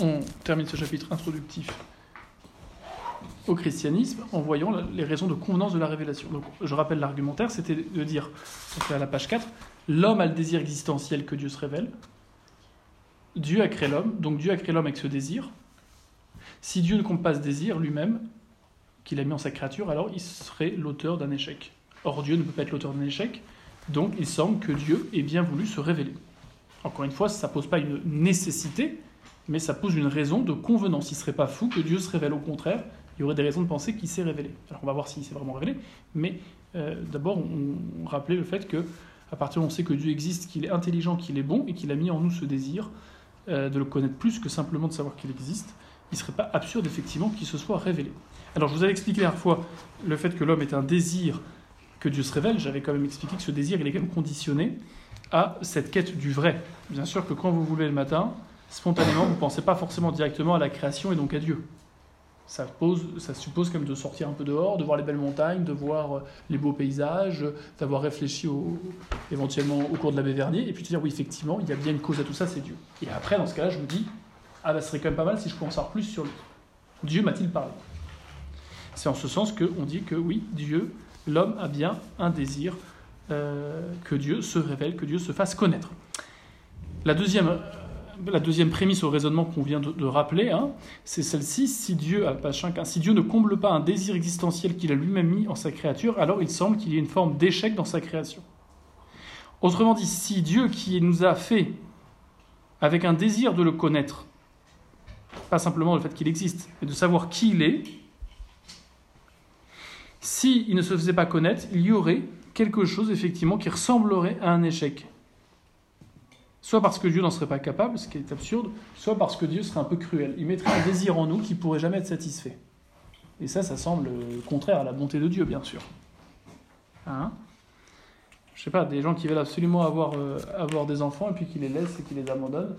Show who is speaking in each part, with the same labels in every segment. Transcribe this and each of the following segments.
Speaker 1: on termine ce chapitre introductif au christianisme en voyant les raisons de convenance de la révélation. Donc, je rappelle l'argumentaire, c'était de dire, à la page 4, l'homme a le désir existentiel que Dieu se révèle. Dieu a créé l'homme, donc Dieu a créé l'homme avec ce désir. Si Dieu ne compte pas ce désir lui-même, qu'il a mis en sa créature, alors il serait l'auteur d'un échec. Or, Dieu ne peut pas être l'auteur d'un échec, donc il semble que Dieu ait bien voulu se révéler. Encore une fois, ça ne pose pas une nécessité, mais ça pose une raison de convenance. Il ne serait pas fou que Dieu se révèle au contraire, il y aurait des raisons de penser qu'il s'est révélé. Alors on va voir s'il s'est vraiment révélé, mais euh, d'abord on, rappelait le fait que à partir où on sait que Dieu existe, qu'il est intelligent, qu'il est bon et qu'il a mis en nous ce désir euh, de le connaître plus que simplement de savoir qu'il existe, il ne serait pas absurde effectivement qu'il se soit révélé. Alors je vous avais expliqué la dernière fois le fait que l'homme est un désir que Dieu se révèle. J'avais quand même expliqué que ce désir il est quand même conditionné à cette quête du vrai. Bien sûr que quand vous levez le matin, spontanément, vous ne pensez pas forcément directement à la création et donc à Dieu. Ça, pose, ça suppose quand même de sortir un peu dehors, de voir les belles montagnes, de voir euh, les beaux paysages, d'avoir réfléchi éventuellement au cours de l'abbé Vernier, et puis de dire oui, effectivement, il y a bien une cause à tout ça, c'est Dieu. Et après, dans ce cas-là, je me dis, ah bah, ce serait quand même pas mal si je pouvais en savoir plus sur lui. Dieu m'a-t-il parlé? C'est en ce sens qu'on dit que oui, Dieu, l'homme a bien un désir euh, que Dieu se révèle, que Dieu se fasse connaître. La deuxième la deuxième prémisse au raisonnement qu'on vient de, rappeler, hein, c'est celle-ci. Si Dieu, à page 5, si Dieu ne comble pas un désir existentiel qu'il a lui-même mis en sa créature, alors il semble qu'il y ait une forme d'échec dans sa création. Autrement dit, si Dieu qui nous a fait avec un désir de le connaître, pas simplement le fait qu'il existe, mais de savoir qui il est, s'il il ne se faisait pas connaître, il y aurait quelque chose effectivement qui ressemblerait à un échec. Soit parce que Dieu n'en serait pas capable, ce qui est absurde, soit parce que Dieu serait un peu cruel. Il mettrait un désir en nous qui pourrait jamais être satisfait. Et ça, ça semble contraire à la bonté de Dieu, bien sûr. Hein? Je sais pas, des gens qui veulent absolument avoir, euh, avoir des enfants et puis qui les laissent et qui les abandonnent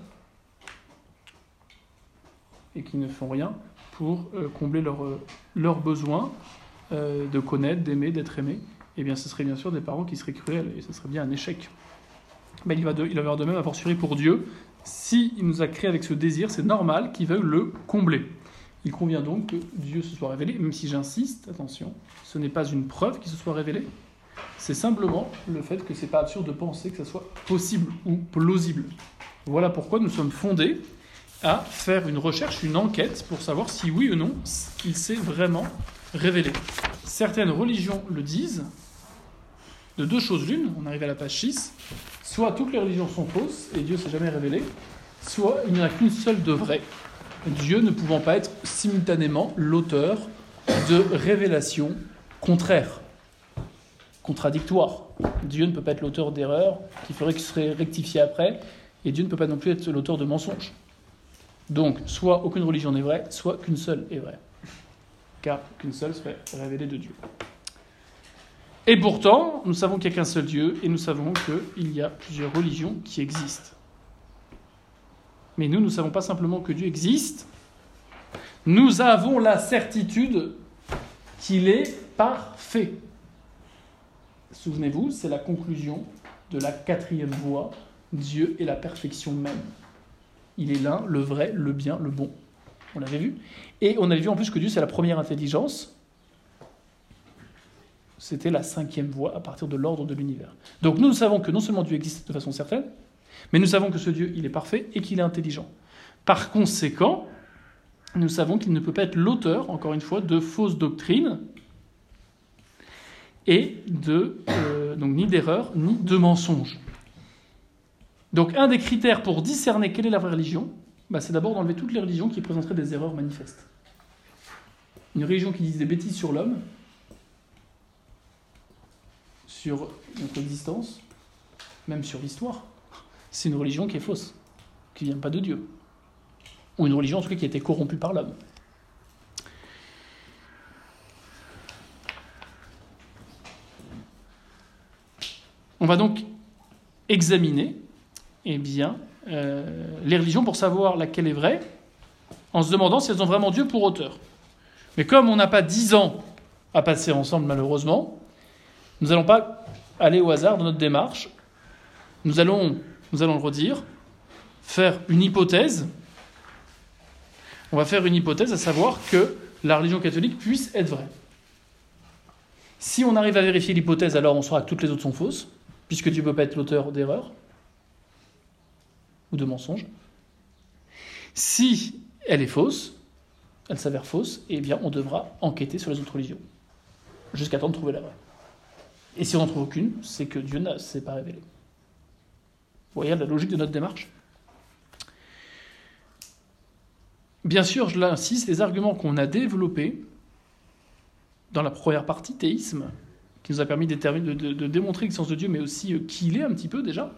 Speaker 1: et qui ne font rien pour euh, combler euh, leurs besoins de connaître, d'aimer, d'être aimé, eh bien ce serait bien sûr des parents qui seraient cruels et ce serait bien un échec il, va de, va de même, a fortiori pour Dieu. S'il nous a créé avec ce désir, c'est normal qu'il veuille le combler. Il convient donc que Dieu se soit révélé, même si j'insiste, attention, ce n'est pas une preuve qu'il se soit révélé, c'est simplement le fait que c'est pas absurde de penser que ça soit possible ou plausible. Voilà pourquoi nous sommes fondés à faire une recherche, une enquête pour savoir si oui ou non il s'est vraiment révélé. Certaines religions le disent, de deux choses l'une, on arrive à la page 6, soit toutes les religions sont fausses et Dieu s'est jamais révélé, soit il n'y en a qu'une seule de vraie. Dieu ne pouvant pas être simultanément l'auteur de révélations contraires, contradictoires. Dieu ne peut pas être l'auteur d'erreurs qui ferait qu'il serait rectifié après, et Dieu ne peut pas non plus être l'auteur de mensonges. Donc, soit aucune religion n'est vraie, soit qu'une seule est vraie. Car qu'une seule serait révélée de Dieu. Et pourtant, nous savons qu'il n'y a qu'un seul Dieu et nous savons qu'il y a plusieurs religions qui existent. Mais nous, nous ne savons pas simplement que Dieu existe, nous avons la certitude qu'il est parfait. Souvenez-vous, c'est la conclusion de la quatrième voie. Dieu est la perfection même. Il est l'un, le vrai, le bien, le bon. On l'avait vu. Et on avait vu en plus que Dieu, c'est la première intelligence c'était la cinquième voie à partir de l'ordre de l'univers. Donc nous, savons que non seulement Dieu existe de façon certaine, mais nous savons que ce Dieu, il est parfait et qu'il est intelligent. Par conséquent, nous savons qu'il ne peut pas être l'auteur, encore une fois, de fausses doctrines et de, euh, ni d'erreurs ni de mensonges. Donc un des critères pour discerner quelle est la vraie religion, bah, c'est d'abord d'enlever toutes les religions qui présenteraient des erreurs manifestes. Une religion qui dit des bêtises sur l'homme, sur notre existence, même sur l'histoire, c'est une religion qui est fausse, qui ne vient pas de Dieu. Ou une religion en tout cas qui a été corrompue par l'homme. On va donc examiner eh bien, euh, les religions pour savoir laquelle est vraie, en se demandant si elles ont vraiment Dieu pour auteur. Mais comme on n'a pas dix ans à passer ensemble, malheureusement, nous n'allons pas aller au hasard dans notre démarche. Nous allons, nous allons le redire, faire une hypothèse on va faire une hypothèse, à savoir que la religion catholique puisse être vraie. Si on arrive à vérifier l'hypothèse, alors on saura que toutes les autres sont fausses, puisque Dieu ne peut pas être l'auteur d'erreurs ou de mensonges. Si elle est fausse, elle s'avère fausse, eh bien on devra enquêter sur les autres religions, jusqu'à temps de trouver la vraie. Et si on n'en trouve aucune, c'est que Dieu ne s'est pas révélé. Vous voyez la logique de notre démarche? Bien sûr, je l'insiste, les arguments qu'on a développés dans la première partie, théisme, qui nous a permis de, démontrer l'existence de Dieu, mais aussi euh, qui il est un petit peu déjà.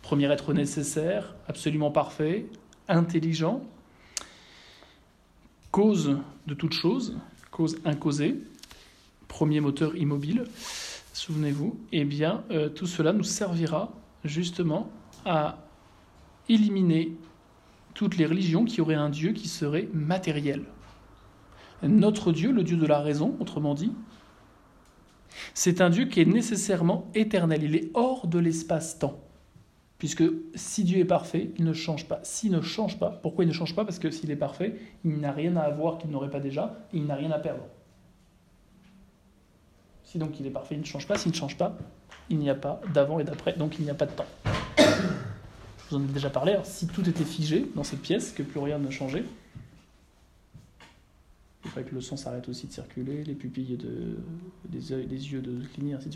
Speaker 1: Premier être nécessaire, absolument parfait, intelligent, cause de toute chose, cause incausée, premier moteur immobile, souvenez-vous, eh bien, euh, tout cela nous servira justement à éliminer toutes les religions qui auraient un Dieu qui serait matériel. Notre Dieu, le Dieu de la raison, autrement dit, c'est un Dieu qui est nécessairement éternel, il est hors de l'espace-temps. Puisque si Dieu est parfait, il ne change pas. S'il ne change pas, pourquoi il ne change pas? Parce que s'il est parfait, il n'a rien à avoir qu'il n'aurait pas déjà, et il n'a rien à perdre. Si donc il est parfait, il ne change pas. S'il ne change pas, il n'y a pas d'avant et d'après, donc il n'y a pas de temps. Je vous en ai déjà parlé. si tout était figé dans cette pièce, que plus rien ne changeait, il faudrait que le sang s'arrête aussi de circuler, les pupilles de, des, yeux de cligner, ainsi.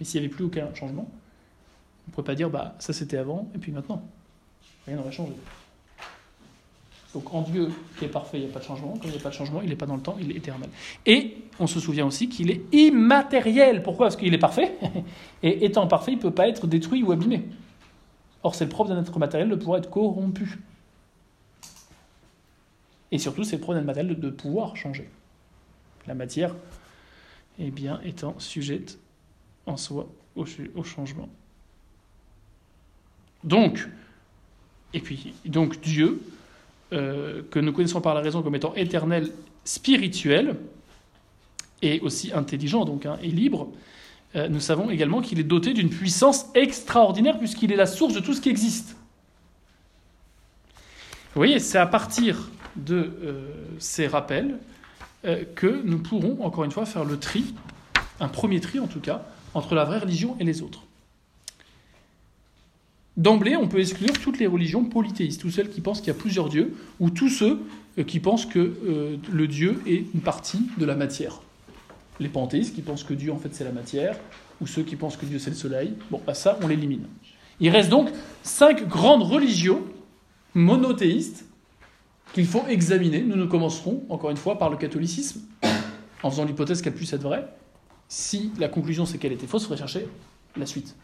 Speaker 1: Mais s'il n'y avait plus aucun changement, on ne pourrait pas dire bah ça c'était avant et puis maintenant. Rien n'aurait changé. Donc en Dieu qui est parfait, il n'y a pas de changement. Quand il n'y a pas de changement, il n'est pas dans le temps, il est éternel. Et on se souvient aussi qu'il est immatériel. Pourquoi? Parce qu'il est parfait. Et étant parfait, il ne peut pas être détruit ou abîmé. Or, c'est le propre d'un être matériel de pouvoir être corrompu. Et surtout, c'est le propre d'un matériel de pouvoir changer. La matière, eh bien, étant sujette en soi au, au changement. Donc, et puis, donc Dieu, euh, que nous connaissons par la raison comme étant éternel, spirituel, et aussi intelligent donc, hein, et libre, euh, nous savons également qu'il est doté d'une puissance extraordinaire puisqu'il est la source de tout ce qui existe. Vous voyez, c'est à partir de euh, ces rappels que nous pourrons, encore une fois, faire le tri, un premier tri en tout cas, entre la vraie religion et les autres. D'emblée, on peut exclure toutes les religions polythéistes, tous celles qui pensent qu'il y a plusieurs dieux, ou tous ceux euh, qui pensent que euh, le Dieu est une partie de la matière. Les panthéistes qui pensent que Dieu, en fait, c'est la matière, ou ceux qui pensent que Dieu, c'est le soleil. Bon, bah ça, on l'élimine. Il reste donc cinq grandes religions monothéistes qu'il faut examiner. Nous nous commencerons, encore une fois, par le catholicisme, en faisant l'hypothèse qu'elle puisse être vraie. Si la conclusion c'est qu'elle était fausse, il faudrait chercher la suite.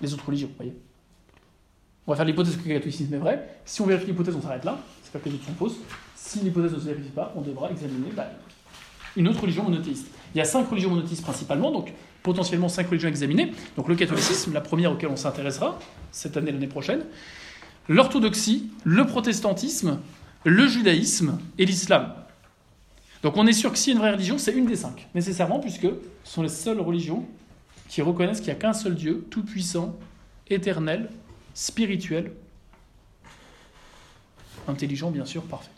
Speaker 1: Les autres religions, vous voyez. On va faire l'hypothèse que le catholicisme est vrai. Si on vérifie l'hypothèse, on s'arrête là. C'est pas que les autres sont. Si l'hypothèse ne se vérifie pas, on devra examiner bah, une autre religion monothéiste. Il y a cinq religions monothéistes principalement, donc potentiellement cinq religions examinées. Donc le catholicisme, la première auquel on s'intéressera cette année, l'année prochaine. L'orthodoxie, le protestantisme, le judaïsme et l'islam. Donc on est sûr que si y a une vraie religion, c'est une des cinq, nécessairement, puisque ce sont les seules religions qui reconnaissent qu'il n'y a qu'un seul Dieu, tout-puissant, éternel, spirituel, intelligent bien sûr, parfait.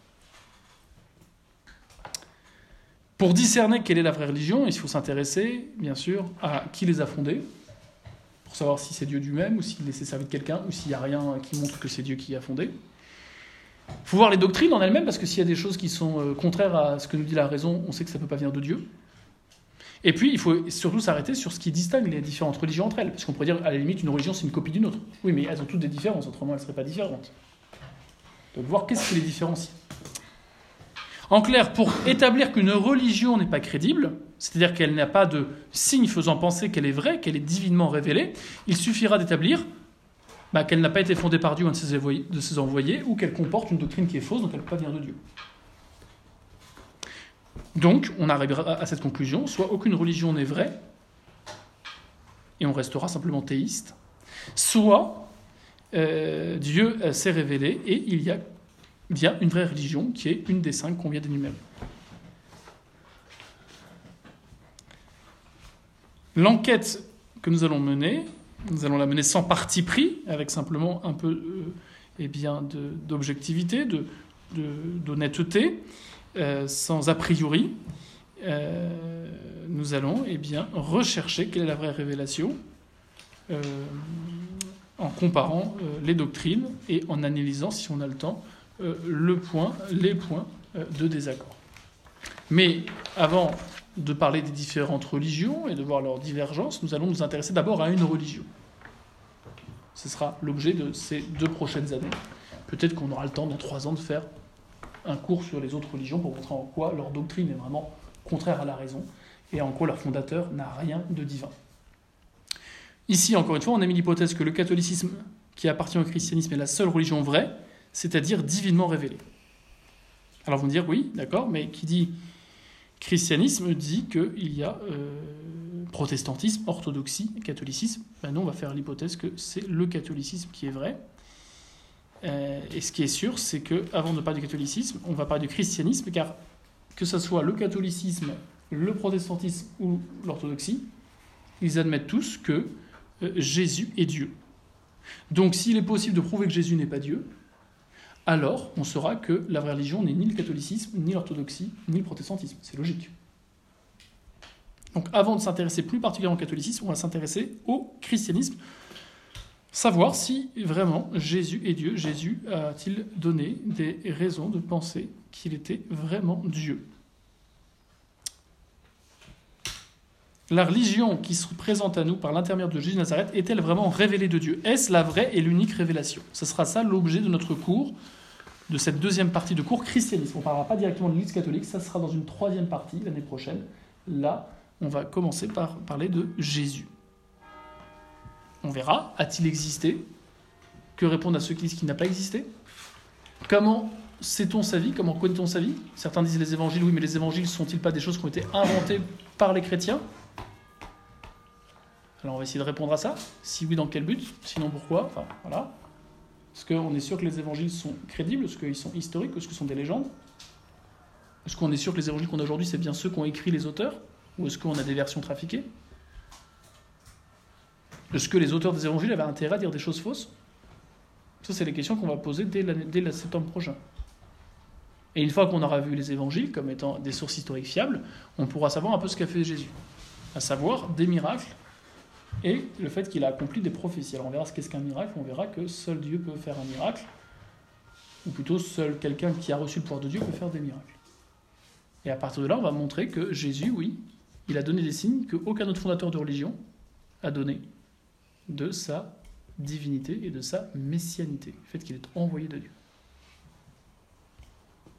Speaker 1: Pour discerner quelle est la vraie religion, il faut s'intéresser, bien sûr, à qui les a fondés, pour savoir si c'est Dieu lui-même, ou s'il s'est servi de quelqu'un, ou s'il n'y a rien qui montre que c'est Dieu qui a fondé. Il faut voir les doctrines en elles-mêmes, parce que s'il y a des choses qui sont euh, contraires à ce que nous dit la raison, on sait que ça ne peut pas venir de Dieu. Et puis, il faut surtout s'arrêter sur ce qui distingue les différentes religions entre elles. Parce qu'on pourrait dire, à la limite, une religion, c'est une copie d'une autre. Oui, mais elles ont toutes des différences, autrement, elles ne seraient pas différentes. Donc, voir qu'est-ce qui les différencie. En clair, pour établir qu'une religion n'est pas crédible, c'est-à-dire qu'elle n'a pas de signe faisant penser qu'elle est vraie, qu'elle est divinement révélée, il suffira d'établir bah, qu'elle n'a pas été fondée par Dieu un de ses envoyés, ou qu'elle comporte une doctrine qui est fausse, donc elle ne peut pas venir de Dieu. Donc, on arrivera à cette conclusion, soit aucune religion n'est vraie, et on restera simplement théiste, soit euh, Dieu euh, s'est révélé et il y a bien une vraie religion qui est une des cinq qu'on vient d'énumérer. L'enquête que nous allons mener, nous allons la mener sans parti pris, avec simplement un peu euh, eh bien, d'objectivité, d'honnêteté, euh, sans a priori, euh, nous allons eh bien, rechercher quelle est la vraie révélation euh, en comparant les doctrines et en analysant, si on a le temps, le point, les points de désaccord. Mais avant de parler des différentes religions et de voir leurs divergences, nous allons nous intéresser d'abord à une religion. Ce sera l'objet de ces deux prochaines années. Peut-être qu'on aura le temps dans trois ans de faire un cours sur les autres religions pour montrer en quoi leur doctrine est vraiment contraire à la raison et en quoi leur fondateur n'a rien de divin. Ici, encore une fois, on a mis l'hypothèse que le catholicisme qui appartient au christianisme est la seule religion vraie, c'est-à-dire divinement révélée. Alors vous me dire, oui, d'accord, mais qui dit christianisme dit qu'il y a euh, protestantisme, orthodoxie, catholicisme. Ben on va faire l'hypothèse que c'est le catholicisme qui est vrai. Euh, et ce qui est sûr, c'est que avant de parler du catholicisme, on va parler du christianisme, car que ce soit le catholicisme, le protestantisme ou l'orthodoxie, ils admettent tous que euh, Jésus est Dieu. Donc s'il est possible de prouver que Jésus n'est pas Dieu, alors on saura que la vraie religion n'est ni le catholicisme, ni l'orthodoxie, ni le protestantisme. C'est logique. Donc avant de s'intéresser plus particulièrement au catholicisme, on va s'intéresser au christianisme, savoir si vraiment Jésus est Dieu. Jésus a-t-il donné des raisons de penser qu'il était vraiment Dieu? La religion qui se présente à nous par l'intermédiaire de Jésus de Nazareth est-elle vraiment révélée de Dieu? Est-ce la vraie et l'unique révélation? Ce sera ça l'objet de notre cours, de cette deuxième partie de cours christianisme. On ne parlera pas directement de l'Église catholique, ça sera dans une troisième partie l'année prochaine. Là, on va commencer par parler de Jésus. On verra, a-t-il existé? Que répondre à ceux qui disent qu'il n'a pas existé? Comment sait-on sa vie? Comment connaît-on sa vie? Certains disent les évangiles, oui, mais les évangiles sont-ils pas des choses qui ont été inventées par les chrétiens? Alors on va essayer de répondre à ça. Si oui, dans quel but? Sinon pourquoi? Enfin, voilà. Est-ce qu'on est sûr que les évangiles sont crédibles? Est-ce qu'ils sont historiques? Est-ce que ce sont des légendes? Est-ce qu'on est sûr que les évangiles qu'on a aujourd'hui, c'est bien ceux qu'ont écrit les auteurs? Ou est-ce qu'on a des versions trafiquées? Est-ce que les auteurs des évangiles avaient intérêt à dire des choses fausses? Ça, c'est les questions qu'on va poser dès, dès le septembre prochain. Et une fois qu'on aura vu les évangiles comme étant des sources historiques fiables, on pourra savoir un peu ce qu'a fait Jésus. À savoir des miracles et le fait qu'il a accompli des prophéties. Alors on verra ce qu'est-ce qu'un miracle, on verra que seul Dieu peut faire un miracle, ou plutôt seul quelqu'un qui a reçu le pouvoir de Dieu peut faire des miracles. Et à partir de là, on va montrer que Jésus, oui, il a donné des signes qu'aucun autre fondateur de religion a donné de sa divinité et de sa messianité, le fait qu'il est envoyé de Dieu.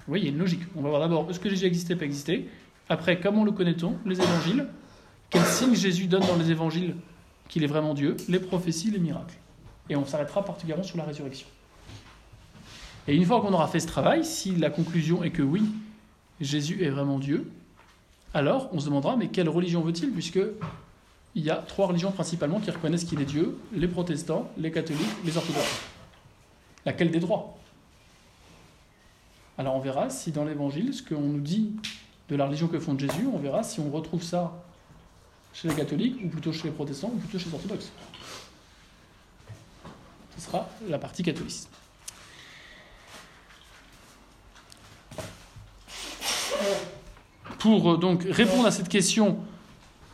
Speaker 1: Oui, il y a une logique. On va voir d'abord, est-ce que Jésus existait, pas existé Après, comment le connaît-on Les évangiles. Quels signes Jésus donne dans les évangiles qu'il est vraiment Dieu Les prophéties, les miracles. Et on s'arrêtera particulièrement sur la résurrection. Et une fois qu'on aura fait ce travail, si la conclusion est que oui, Jésus est vraiment Dieu, alors on se demandera, mais quelle religion veut-il Puisque il y a trois religions principalement qui reconnaissent qu'il est Dieu, les protestants, les catholiques, les orthodoxes. Laquelle des droits? Alors on verra si dans l'évangile, ce qu'on nous dit de la religion que fonde Jésus, on verra si on retrouve ça chez les catholiques, ou plutôt chez les protestants, ou plutôt chez les orthodoxes. Ce sera la partie catholique. Pour euh, donc répondre à cette question,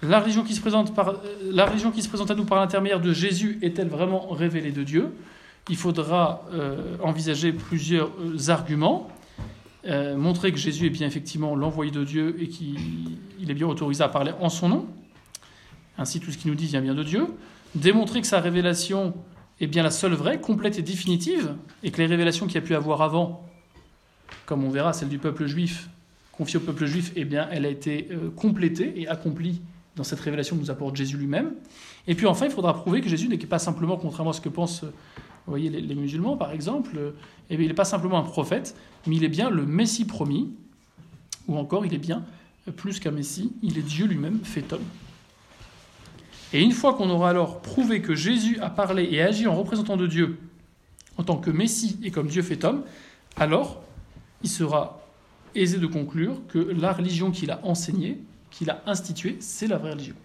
Speaker 1: la religion qui se présente, à nous par l'intermédiaire de Jésus est-elle vraiment révélée de Dieu? Il faudra euh, envisager plusieurs euh, arguments. Euh, montrer que Jésus est bien effectivement l'envoyé de Dieu et qu'il est bien autorisé à parler en son nom. Ainsi, tout ce qu'il nous dit vient bien de Dieu. Démontrer que sa révélation est bien la seule vraie, complète et définitive, et que les révélations qu'il y a pu avoir avant, comme on verra celle du peuple juif, confiée au peuple juif, eh bien, elle a été complétée et accomplie dans cette révélation nous apporte Jésus lui-même. Et puis enfin, il faudra prouver que Jésus n'est pas simplement, contrairement à ce que pensent les, musulmans par exemple, eh il n'est pas simplement un prophète, mais il est bien le Messie promis, ou encore il est bien plus qu'un Messie, il est Dieu lui-même fait homme. Et une fois qu'on aura alors prouvé que Jésus a parlé et agi en représentant de Dieu en tant que Messie et comme Dieu fait homme, alors il sera aisé de conclure que la religion qu'il a enseignée qu'il a institué, c'est la vraie religion.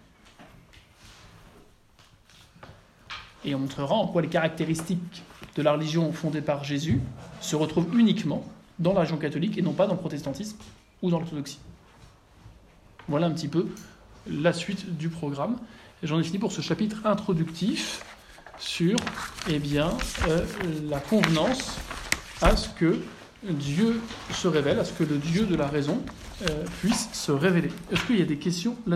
Speaker 1: Et on montrera en quoi les caractéristiques de la religion fondée par Jésus se retrouvent uniquement dans la région catholique et non pas dans le protestantisme ou dans l'orthodoxie. Voilà un petit peu la suite du programme. J'en ai fini pour ce chapitre introductif sur eh euh, la convenance à ce que Dieu se révèle, à ce que le Dieu de la raison euh, puisse se révéler. Est-ce qu'il y a des questions là